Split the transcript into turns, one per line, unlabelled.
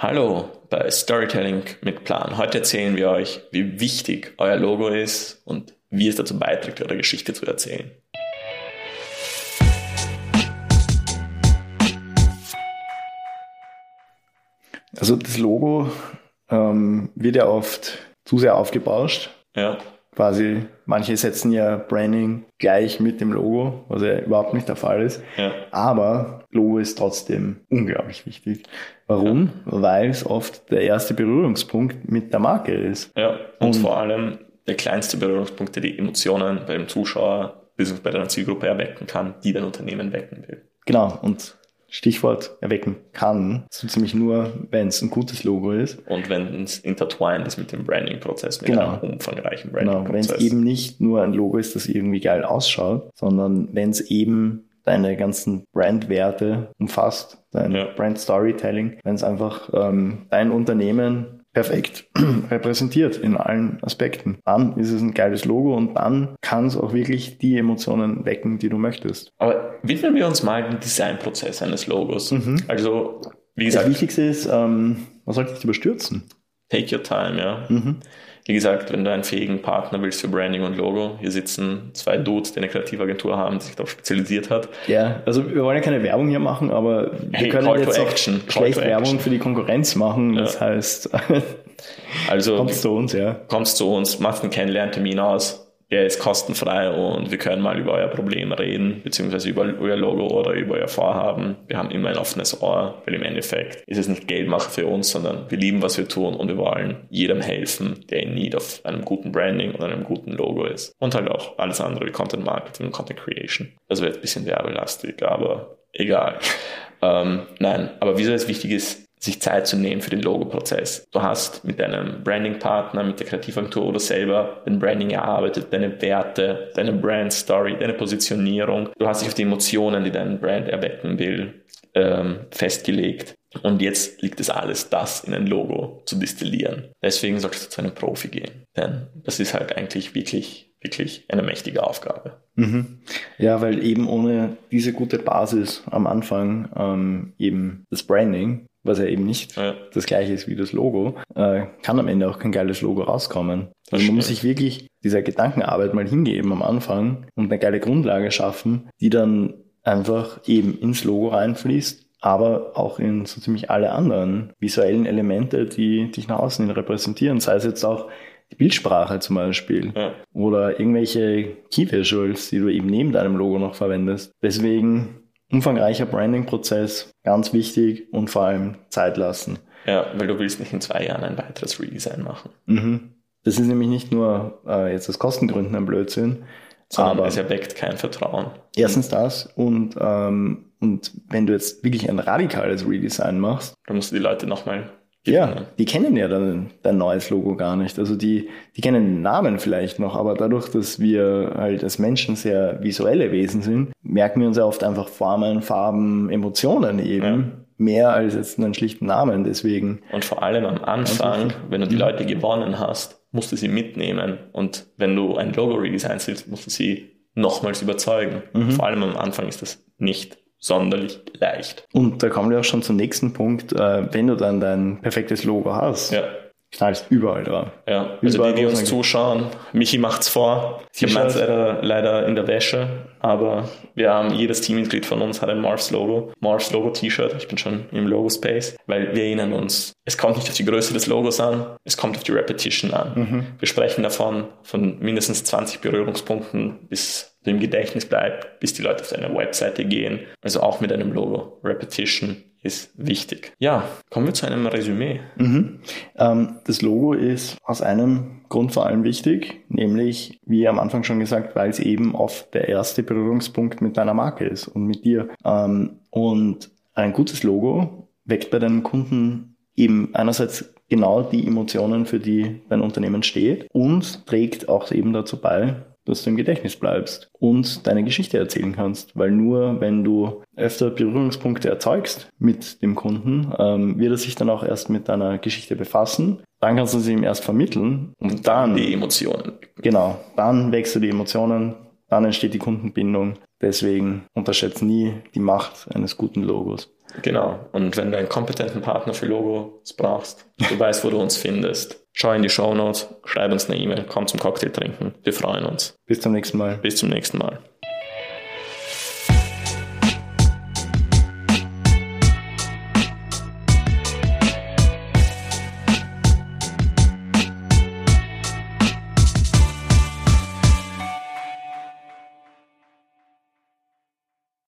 Hallo bei Storytelling mit Plan. Heute erzählen wir euch, wie wichtig euer Logo ist und wie es dazu beiträgt, eure Geschichte zu erzählen.
Also das Logo ähm, wird ja oft zu sehr aufgebauscht.
Ja.
Quasi, manche setzen ja Branding gleich mit dem Logo, was ja überhaupt nicht der Fall ist.
Ja.
Aber Logo ist trotzdem unglaublich wichtig. Warum? Weil es oft der erste Berührungspunkt mit der Marke ist.
Ja, und,
Und-
vor allem der kleinste Berührungspunkt, der die Emotionen beim Zuschauer bzw. bei deiner Zielgruppe erwecken kann, die dein Unternehmen wecken will.
Genau. Und Stichwort erwecken kann, so ziemlich nur, wenn es ein gutes Logo ist.
Und wenn es intertwined ist mit dem Branding-Prozess, mit
Genau.
einem umfangreichen
Genau, wenn
Branding-Prozess.
es eben nicht nur ein Logo ist, das irgendwie geil ausschaut, sondern wenn es eben deine ganzen Brandwerte umfasst, dein
Ja.
Brand Storytelling, wenn es einfach ähm, dein Unternehmen perfekt repräsentiert in allen Aspekten, dann ist es ein geiles Logo und dann kann es auch wirklich die Emotionen wecken, die du möchtest.
Aber widmen wir uns mal dem Designprozess eines Logos.
Mhm.
Also, wie
Das
gesagt,
Wichtigste ist, ähm, man sollte nicht überstürzen.
take your time, ja.
Mhm.
Wie gesagt, wenn du einen fähigen Partner willst für Branding und Logo, hier sitzen zwei Dudes, die eine Kreativagentur haben, die sich darauf spezialisiert hat.
Ja, also wir wollen ja keine Werbung hier machen, aber wir
Hey,
können jetzt auch
Action,
schlecht Werbung
Action.
für die Konkurrenz machen. Das
Ja.
heißt,
Also
kommt zu uns, ja.
kommst zu uns, machst einen Kennenlerntermin aus. Der ist kostenfrei und wir können mal über euer Problem reden, beziehungsweise über euer Logo oder über euer Vorhaben. Wir haben immer ein offenes Ohr, weil im Endeffekt ist es nicht Geldmacher für uns, sondern wir lieben, was wir tun und wir wollen jedem helfen, der in Need auf einem guten Branding und einem guten Logo ist. Und halt auch alles andere wie Content Marketing und Content Creation. Das wird ein bisschen werbelastig, aber egal. Ähm, nein, aber wieso es wichtig ist, sich Zeit zu nehmen für den Logo-Prozess. Du hast mit deinem Branding-Partner, mit der Kreativagentur oder selber dein Branding erarbeitet, deine Werte, deine Brand-Story, deine Positionierung. Du hast dich auf die Emotionen, die dein Brand erwecken will, ähm, festgelegt. Und jetzt liegt es alles, das in ein Logo zu destillieren. Deswegen solltest du zu einem Profi gehen. Denn das ist halt eigentlich wirklich, wirklich eine mächtige Aufgabe.
Mhm. Ja, weil eben ohne diese gute Basis am Anfang, ähm, eben das Branding, was ja eben nicht
Ja.
das gleiche ist wie das Logo, äh, kann am Ende auch kein geiles Logo rauskommen. Also man muss sich wirklich dieser Gedankenarbeit mal hingeben am Anfang und eine geile Grundlage schaffen, die dann einfach eben ins Logo reinfließt, aber auch in so ziemlich alle anderen visuellen Elemente, die dich nach außen hin repräsentieren, sei es jetzt auch die Bildsprache zum Beispiel
Ja.
oder irgendwelche Key Visuals, die du eben neben deinem Logo noch verwendest. Deswegen umfangreicher Branding-Prozess, ganz wichtig und vor allem Zeit lassen.
ja, weil du willst nicht in zwei Jahren ein weiteres Redesign machen.
Mhm. Das ist nämlich nicht nur äh, jetzt aus Kostengründen ein Blödsinn,
sondern
aber
es erweckt kein Vertrauen.
erstens das und, ähm, und wenn du jetzt wirklich ein radikales Redesign machst,
Da musst du die Leute nochmal
ja, die kennen ja dann dein neues Logo gar nicht. Also die, die kennen den Namen vielleicht noch, aber dadurch, dass wir halt als Menschen sehr visuelle Wesen sind, merken wir uns ja oft einfach Formen, Farben, Emotionen eben.
Ja.
Mehr als jetzt einen schlichten Namen. Deswegen,
Und vor allem am Anfang, wenn du die Leute gewonnen hast, musst du sie mitnehmen. Und wenn du ein Logo-Redesign willst, musst du sie nochmals überzeugen. Vor allem am Anfang ist das nicht sonderlich leicht.
und da kommen wir auch schon zum nächsten Punkt, äh, wenn du dann dein perfektes Logo hast,
Ja.
knallst überall dran.
Ja, also
Überall,
die, die uns zuschauen, Michi macht's vor. Ich habe meins leider, leider in der Wäsche, aber wir haben, jedes Teammitglied von uns hat ein Morphs Logo. Morphs Logo T-Shirt, ich bin schon im Logo Space, weil wir erinnern uns, es kommt nicht auf die Größe des Logos an, es kommt auf die Repetition an. Wir sprechen davon, von mindestens 20 Berührungspunkten, bis im Gedächtnis bleibt, bis die Leute auf deine Webseite gehen. Also auch mit einem Logo. Repetition ist wichtig. Ja, kommen wir zu einem Resümee.
Mhm. Ähm, das Logo ist aus einem Grund vor allem wichtig, nämlich, wie am Anfang schon gesagt, weil es eben oft der erste Berührungspunkt mit deiner Marke ist und mit dir. Ähm, und ein gutes Logo weckt bei deinem Kunden eben einerseits genau die Emotionen, für die dein Unternehmen steht und trägt auch eben dazu bei, dass du im Gedächtnis bleibst und deine Geschichte erzählen kannst. Weil nur wenn du öfter Berührungspunkte erzeugst mit dem Kunden, ähm, wird er sich dann auch erst mit deiner Geschichte befassen. Dann kannst du sie ihm erst vermitteln und dann,
Die Emotionen.
genau, dann wächst du die Emotionen, dann entsteht die Kundenbindung Deswegen unterschätzt nie die Macht eines guten Logos.
Genau. Und wenn du einen kompetenten Partner für Logos brauchst, du weißt, wo du uns findest. Schau in die Show Notes, schreib uns eine E-Mail, komm zum Cocktail trinken. Wir freuen uns.
Bis zum nächsten Mal.
Bis zum nächsten Mal.